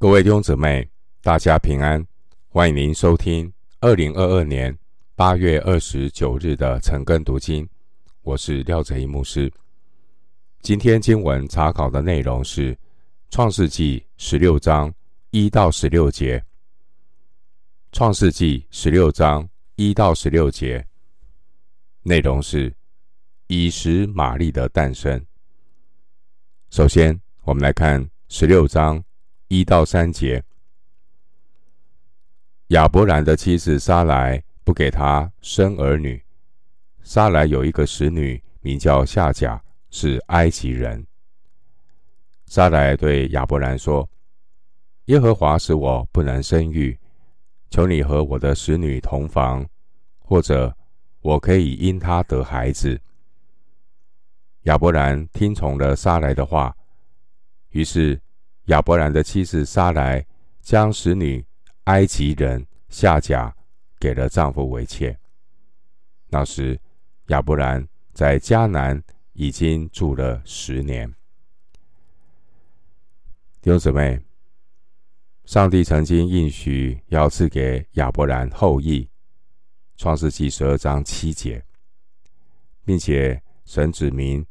各位弟兄姊妹，大家平安！欢迎您收听二零二二年八月二十九日的晨更读经。我是廖哲一牧师。今天经文查考的内容是《创世纪》十六章一到十六节。《创世纪》十六章一到十六节内容是以实玛利的诞生。首先，我们来看十六章。一到三节，亚伯兰的妻子撒莱不给他生儿女。撒莱有一个使女，名叫夏甲，是埃及人。撒莱对亚伯兰说：“耶和华使我不能生育，求你和我的使女同房，或者我可以因她得孩子。”亚伯兰听从了撒莱的话，于是。亚伯兰的妻子撒莱将使女埃及人夏甲给了丈夫为妾。那时，亚伯兰在迦南已经住了十年。弟兄姊妹，上帝曾经应许要赐给亚伯兰后裔，《创世记》十二章七节，并且神指明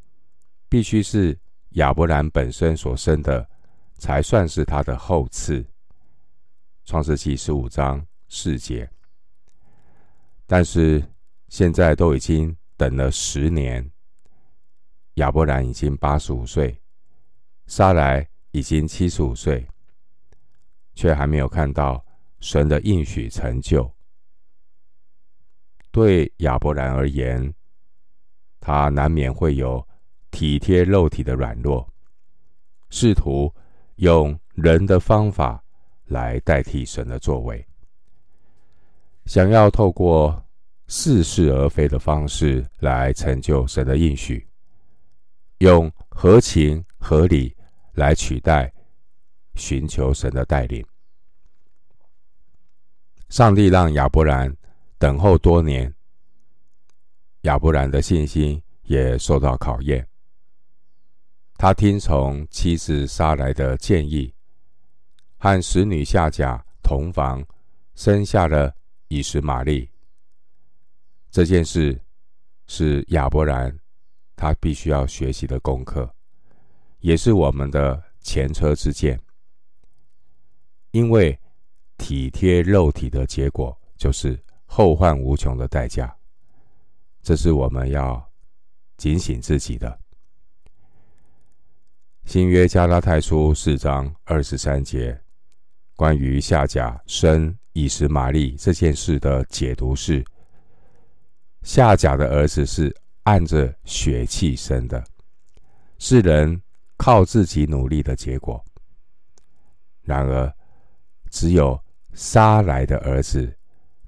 必须是亚伯兰本身所生的。才算是他的后嗣。创世记十五章四节。但是现在都已经等了十年，亚伯兰已经八十五岁，撒莱已经七十五岁，却还没有看到神的应许成就。对亚伯兰而言，他难免会有体贴肉体的软弱，试图。用人的方法来代替神的作为，想要透过似是而非的方式来成就神的应许，用合情合理来取代寻求神的带领。上帝让亚伯兰等候多年，亚伯兰的信心也受到考验。他听从妻子撒莱的建议，和使女夏甲同房，生下了以实玛利。这件事是亚伯兰他必须要学习的功课，也是我们的前车之鉴。因为体贴肉体的结果，就是后患无穷的代价。这是我们要警醒自己的。新约加拉太书四章二十三节，关于夏甲生以实玛利这件事的解读是：夏甲的儿子是按着血气生的，是人靠自己努力的结果；然而，只有撒莱的儿子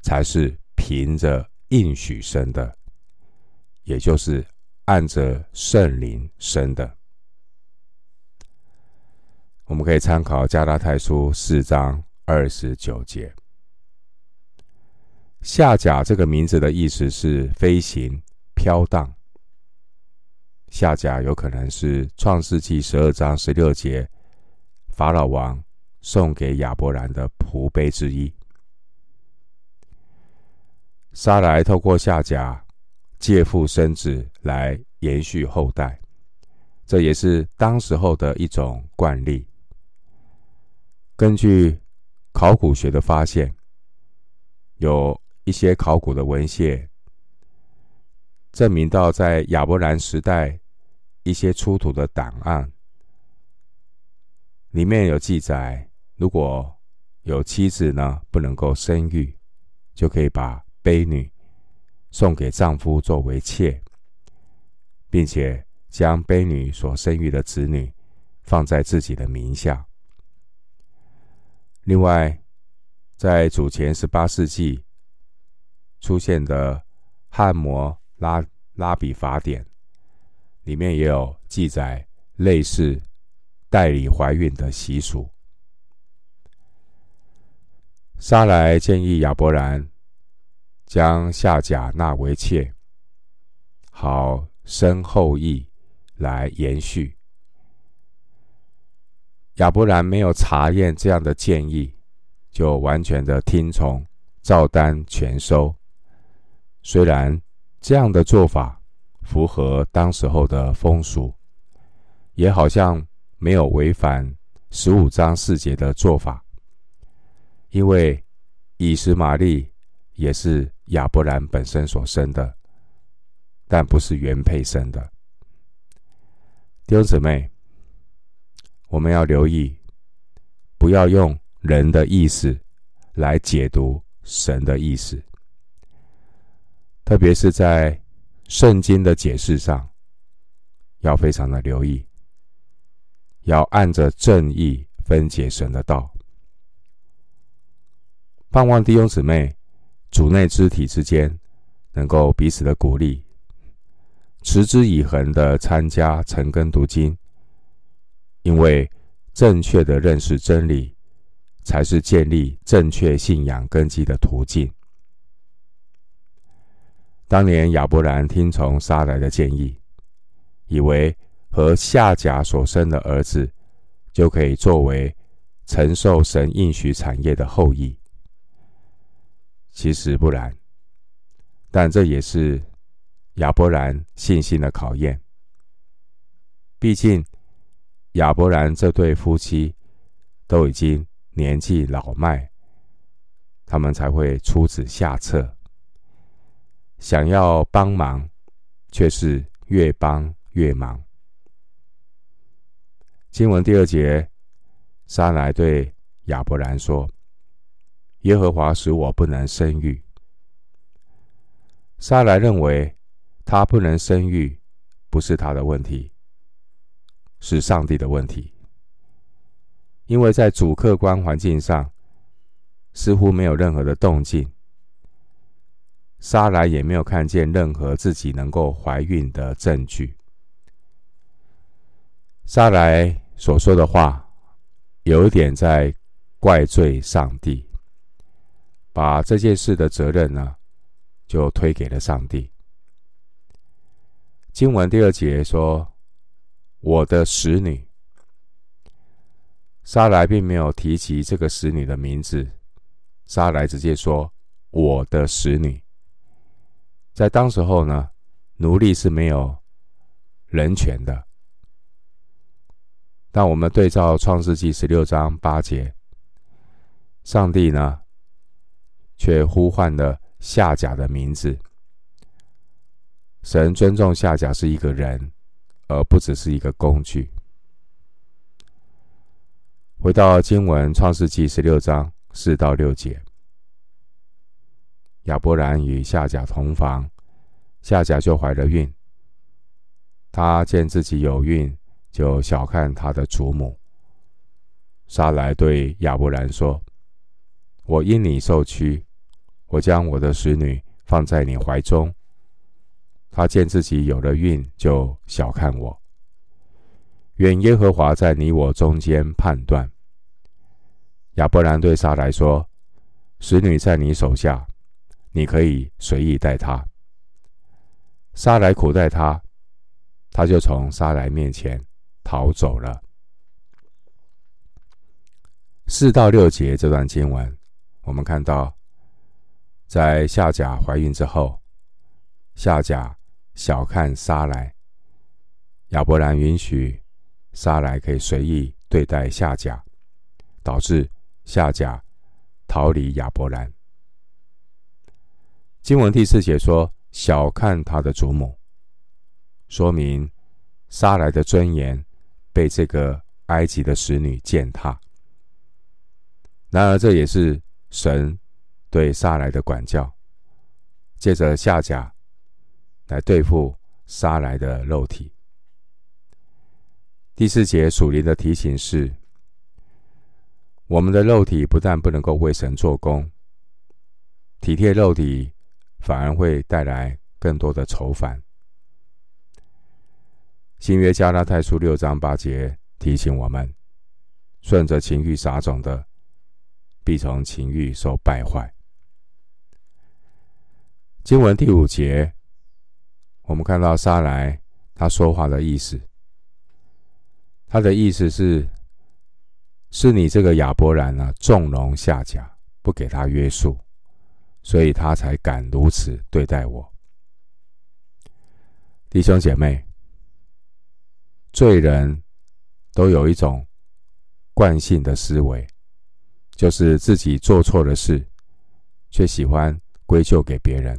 才是凭着应许生的，也就是按着圣灵生的。我们可以参考加拉太书四章二十九节。夏甲这个名字的意思是飞行、飘荡。夏甲有可能是创世纪十二章十六节法老王送给亚伯兰的仆碑之一。撒莱透过夏甲借腹生子来延续后代，这也是当时候的一种惯例。根据考古学的发现，有一些考古的文献证明到，在亚伯兰时代一些出土的档案里面有记载，如果有妻子呢不能够生育，就可以把悲女送给丈夫作为妾，并且将悲女所生育的子女放在自己的名下。另外，在主前十八世纪出现的汉谟拉拉比法典里面也有记载类似代理怀孕的习俗。撒莱建议亚伯兰将夏甲纳为妾，好生后裔来延续。亚伯兰没有查验这样的建议，就完全的听从，照单全收。虽然这样的做法符合当时候的风俗，也好像没有违反十五章四节的做法，因为以实玛利也是亚伯兰本身所生的，但不是原配生的。弟兄姊妹，我们要留意，不要用人的意思来解读神的意思，特别是在圣经的解释上，要非常的留意，要按着正义分解神的道。盼望弟兄姊妹，主内肢体之间能够彼此的鼓励。持之以恒的参加晨更读经，因为正确的认识真理，才是建立正确信仰根基的途径。当年亚伯兰听从撒莱的建议，以为和夏甲所生的儿子就可以作为承受神应许产业的后裔，其实不然，但这也是。亚伯兰信心的考验，毕竟亚伯兰这对夫妻都已经年纪老迈，他们才会出此下策，想要帮忙，却是越帮越忙。经文第二节，撒莱对亚伯兰说：“耶和华使我不能生育。”撒莱认为。他不能生育，不是他的问题，是上帝的问题。因为在主客观环境上，似乎没有任何的动静，莎莱也没有看见任何自己能够怀孕的证据。莎莱所说的话，有一点在怪罪上帝，把这件事的责任呢，就推给了上帝。经文第二节说：“我的使女。”沙莱并没有提及这个使女的名字，沙莱直接说：“我的使女。”在当时候呢，奴隶是没有人权的。但我们对照创世纪十六章八节，上帝呢，却呼唤了夏甲的名字。神尊重夏甲是一个人，而不只是一个工具。回到经文，《创世纪》十六章四到六节，亚伯兰与夏甲同房，夏甲就怀了孕。他见自己有孕，就小看他的祖母。撒莱对亚伯兰说：“我因你受屈，我将我的使女放在你怀中。”他见自己有了孕，就小看我。愿耶和华在你我中间判断。亚伯兰对撒莱说：“使女在你手下，你可以随意待她。”撒莱苦待他，他就从撒莱面前逃走了。四到六节这段经文，我们看到，在夏甲怀孕之后，夏甲。小看沙莱，亚伯兰允许沙莱可以随意对待夏甲，导致夏甲逃离亚伯兰。经文第四节说：“小看他的祖母”，说明沙莱的尊严被这个埃及的使女践踏。然而，这也是神对沙莱的管教，借着夏甲。来对付杀来的肉体。第四节属灵的提醒是：我们的肉体不但不能够为神做工，体贴肉体反而会带来更多的愁烦。新约加拉太书六章八节提醒我们：顺着情欲撒种的，必从情欲受败坏。经文第五节。我们看到撒来他说话的意思，他的意思是是你这个亚伯兰呢，纵容下甲，不给他约束，所以他才敢如此对待我。弟兄姐妹，罪人都有一种惯性的思维，就是自己做错了事，却喜欢归咎给别人。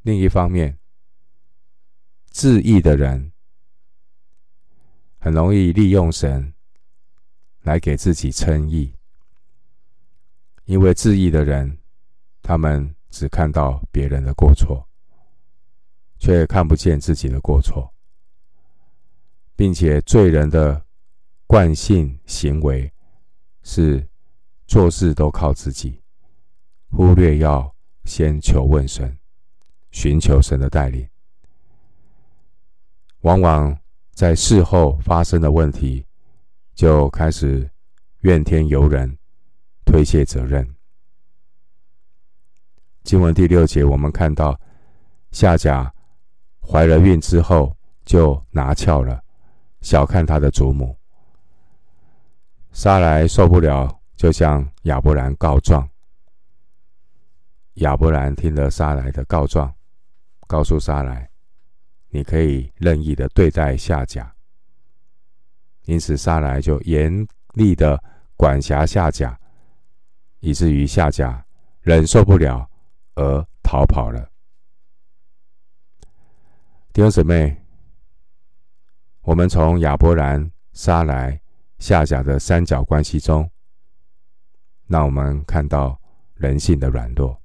另一方面，自义的人很容易利用神来给自己称义，因为自义的人，他们只看到别人的过错，却看不见自己的过错，并且罪人的惯性行为是做事都靠自己，忽略要先求问神。寻求神的带领，往往在事后发生的问题，就开始怨天尤人，推卸责任。经文第六节，我们看到夏甲怀了孕之后就拿翘了，小看他的祖母。沙莱受不了，就向亚伯兰告状。亚伯兰听了沙莱的告状。告诉沙莱，你可以任意的对待夏甲。因此，撒莱就严厉的管辖夏甲，以至于夏甲忍受不了而逃跑了。弟兄姊妹，我们从亚伯兰、撒莱、夏甲的三角关系中，让我们看到人性的软弱。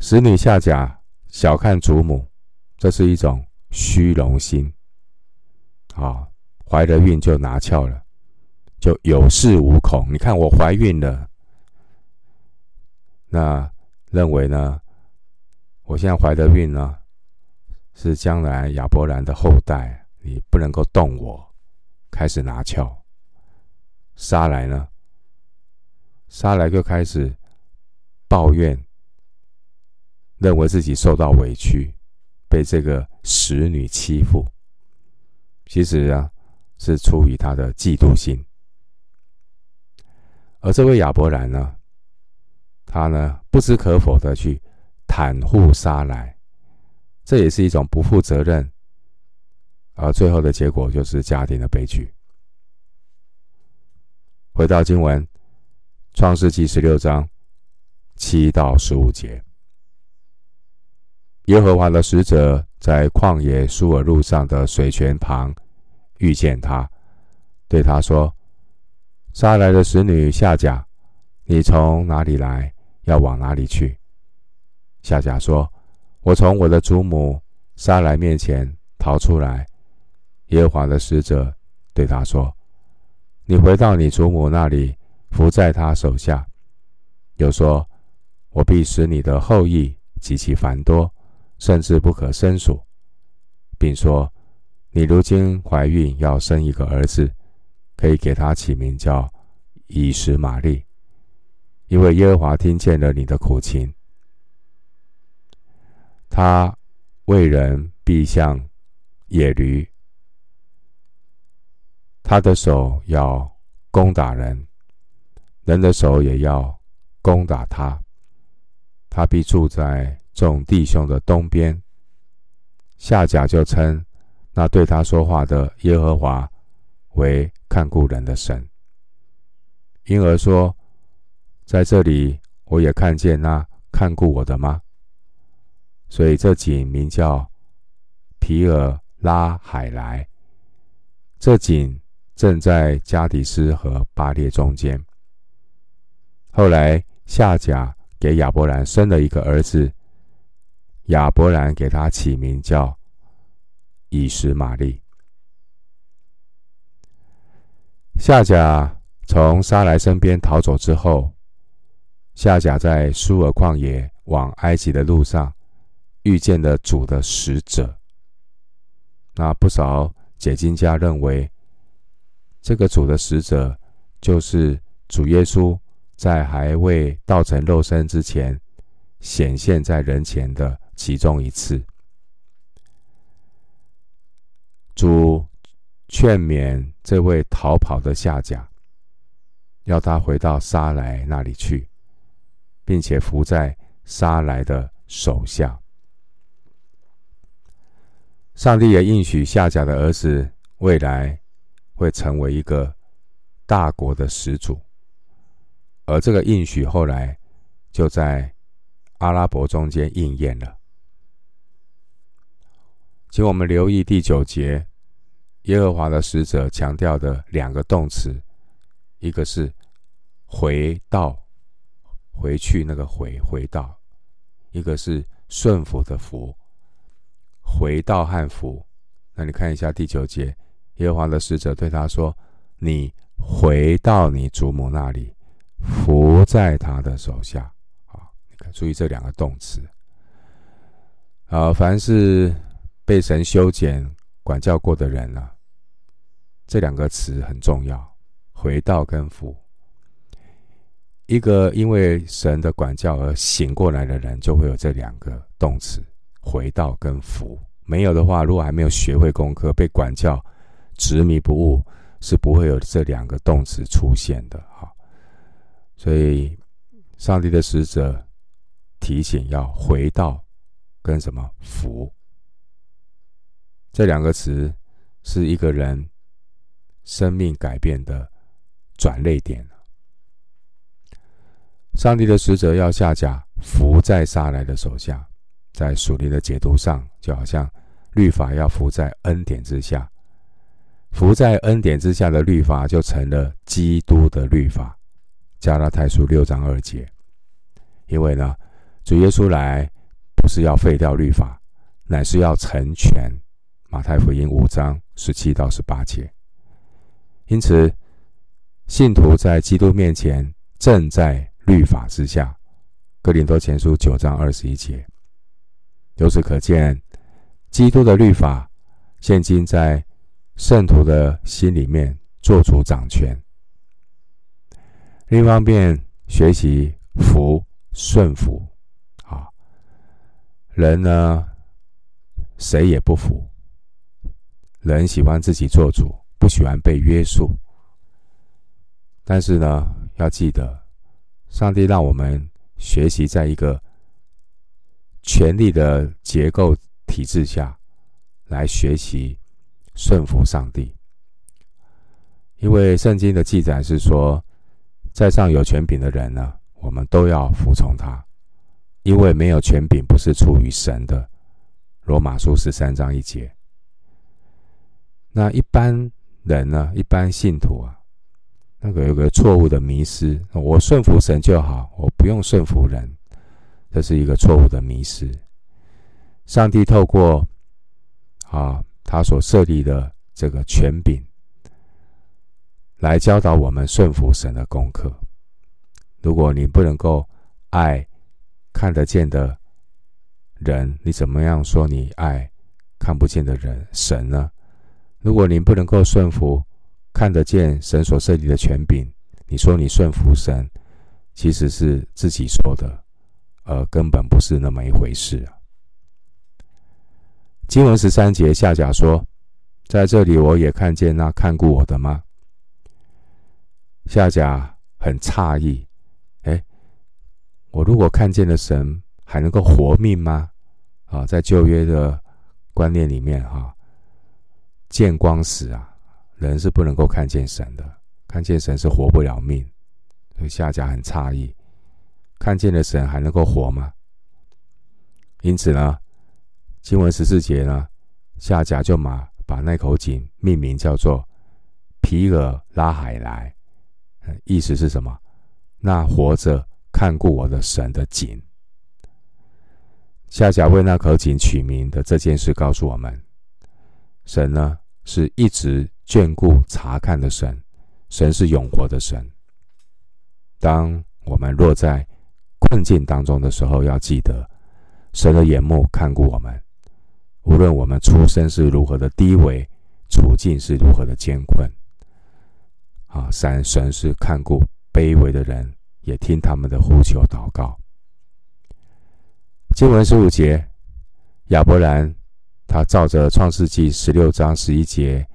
使女夏甲小看祖母，这是一种虚荣心。啊，怀了孕就拿翘了，就有恃无恐。你看我怀孕了，那认为呢？我现在怀的孕呢，是将来亚伯兰的后代，你不能够动我，开始拿翘。撒莱呢？撒莱就开始抱怨。认为自己受到委屈，被这个使女欺负，其实啊是出于他的嫉妒心。而这位亚伯兰呢，他呢不知可否的去袒护撒莱，这也是一种不负责任，而最后的结果就是家庭的悲剧。回到经文，创世记十六章七到十五节。耶和华的使者在旷野苏尔路上的水泉旁遇见他，对他说：“撒莱的使女夏甲，你从哪里来？要往哪里去？”夏甲说：“我从我的祖母撒莱面前逃出来。”耶和华的使者对他说：“你回到你祖母那里，伏在她手下。”又说：“我必使你的后裔极其繁多。”甚至不可胜数，并说：“你如今怀孕，要生一个儿子，可以给他起名叫以实玛利，因为耶和华听见了你的苦情。他为人必像野驴，他的手要攻打人，人的手也要攻打他，他必住在。”众弟兄的东边，夏甲就称那对他说话的耶和华为看顾人的神，因而说，在这里我也看见那看顾我的吗？所以这井名叫皮尔拉海莱。这井正在加迪斯和巴列中间。后来夏甲给亚伯兰生了一个儿子。亚伯兰给他起名叫以实玛利。夏甲从沙莱身边逃走之后，夏甲在苏尔旷野往埃及的路上遇见了主的使者。那不少解经家认为，这个主的使者就是主耶稣在还未道成肉身之前显现在人前的。其中一次，主劝勉这位逃跑的夏甲，要他回到沙莱那里去，并且伏在沙莱的手下。上帝也应许夏甲的儿子未来会成为一个大国的始祖，而这个应许后来就在阿拉伯中间应验了。请我们留意第九节，耶和华的使者强调的两个动词，一个是回到，回去那个回，回到；一个是顺服的服，回到和服。那你看一下第九节，耶和华的使者对他说：“你回到你祖母那里，伏在他的手下。”啊，你看，注意这两个动词。啊，凡是。被神修剪、管教过的人啊，这两个词很重要。回到跟服，一个因为神的管教而醒过来的人，就会有这两个动词：回到跟服。没有的话，如果还没有学会功课，被管教执迷不悟，是不会有这两个动词出现的。哈，所以上帝的使者提醒要回到跟什么服。这两个词是一个人生命改变的转捩点。上帝的使者要下甲伏在撒来的手下，在属灵的解读上，就好像律法要伏在恩典之下，伏在恩典之下的律法就成了基督的律法。加拉太书六章二节，因为呢，主耶稣来不是要废掉律法，乃是要成全。马太福音五章十七到十八节，因此信徒在基督面前正在律法之下。哥林多前书九章二十一节，由此可见，基督的律法现今在圣徒的心里面做主掌权。另一方面，学习服顺服啊，人呢，谁也不服。人喜欢自己做主，不喜欢被约束。但是呢，要记得，上帝让我们学习在一个权力的结构体制下来学习顺服上帝。因为圣经的记载是说，在上有权柄的人呢，我们都要服从他，因为没有权柄不是出于神的。罗马书十三章一节。那一般人呢？一般信徒啊，那个有个错误的迷失，我顺服神就好，我不用顺服人，这是一个错误的迷失。上帝透过啊，他所设立的这个权柄，来教导我们顺服神的功课。如果你不能够爱看得见的人，你怎么样说你爱看不见的人神呢？如果您不能够顺服看得见神所设立的权柄，你说你顺服神，其实是自己说的，而根本不是那么一回事啊。经文十三节，夏甲说：“在这里我也看见那看顾我的吗？”夏甲很诧异，哎，我如果看见了神，还能够活命吗？啊，在旧约的观念里面，哈。见光死啊，人是不能够看见神的，看见神是活不了命。所以夏甲很诧异，看见了神还能够活吗？因此呢，经文十四节呢，夏甲就马把那口井命名叫做皮尔拉海莱，意思是什么？那活着看顾我的神的井。夏甲为那口井取名的这件事，告诉我们。神呢，是一直眷顾查看的神，神是永活的神。当我们落在困境当中的时候，要记得神的眼目看顾我们，无论我们出身是如何的低微，处境是如何的艰困。啊，三神是看顾卑微的人，也听他们的呼求祷告。经文十五节，亚伯兰。他照着创世纪十六章十一节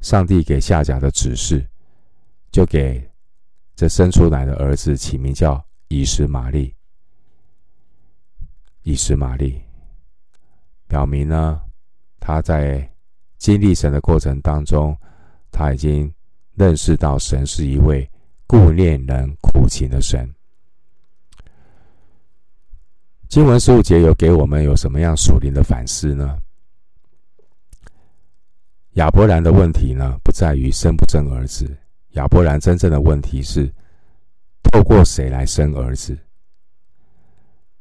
上帝给夏甲的指示，就给这生出来的儿子起名叫以实玛利。以实玛利表明呢，他在经历神的过程当中，他已经认识到神是一位顾念人苦情的神。经文十五节有给我们有什么样属灵的反思呢？亚伯兰的问题呢，不在于生不生儿子，亚伯兰真正的问题是透过谁来生儿子。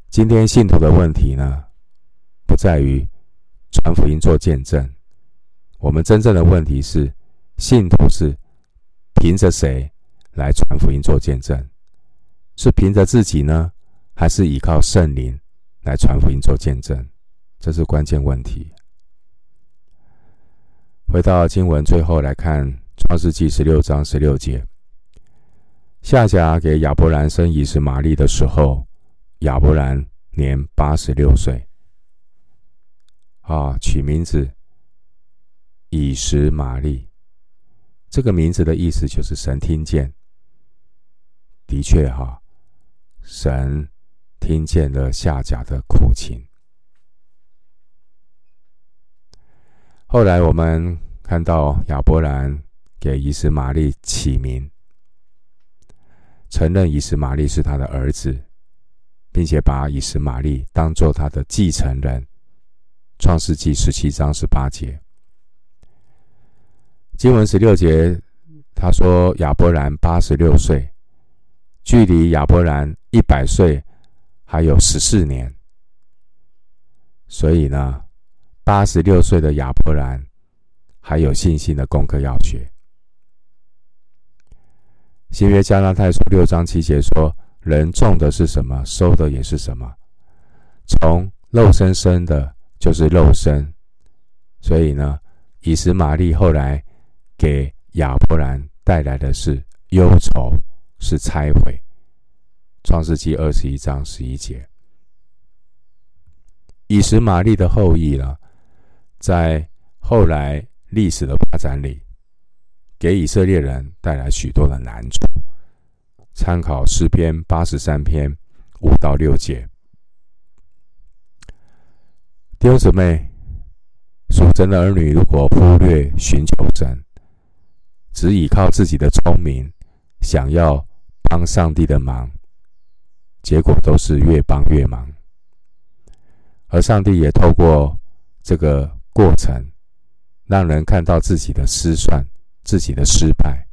今天信徒的问题呢，不在于传福音做见证，我们真正的问题是信徒是凭着谁来传福音做见证？是凭着自己呢，还是依靠圣灵来传福音做见证？这是关键问题。回到经文最后来看《创世记》十六章十六节，夏甲给亚伯兰生以实玛利的时候，亚伯兰年八十六岁。啊，取名字以实玛利，这个名字的意思就是神听见。的确，哈，神听见了夏甲的苦情。后来我们看到亚伯兰给以实玛利起名，承认以实玛利是他的儿子，并且把以实玛利当做他的继承人。创世纪十七章十八节，经文十六节，他说亚伯兰八十六岁，距离亚伯兰一百岁还有十四年，所以呢。八十六岁的亚伯兰还有信心的功课要学。新约加拉太书六章七节说：“人种的是什么，收的也是什么。从肉身生的，就是肉身。所以呢，以实玛利后来给亚伯兰带来的是忧愁，是拆毁。”创世记二十一章十一节，以实玛利的后裔了。在后来历史的发展里，给以色列人带来许多的难处。参考诗篇八十三篇五到六节。弟兄姊妹，属神的儿女如果忽略寻求神，只依靠自己的聪明，想要帮上帝的忙，结果都是越帮越忙。而上帝也透过这个。过程让人看到自己的失算、自己的失败，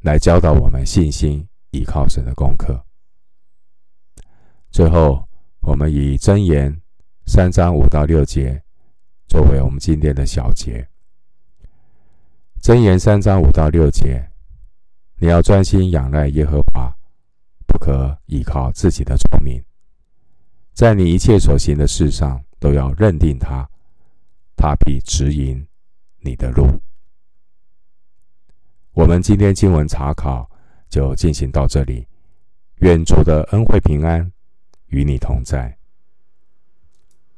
来教导我们信心、依靠神的功课。最后，我们以箴言三章五到六节作为我们今天的小结。箴言三章五到六节，你要专心仰赖耶和华，不可依靠自己的聪明，在你一切所行的事上都要认定他。他必指引你的路。我们今天经文查考就进行到这里。愿主的恩惠平安与你同在。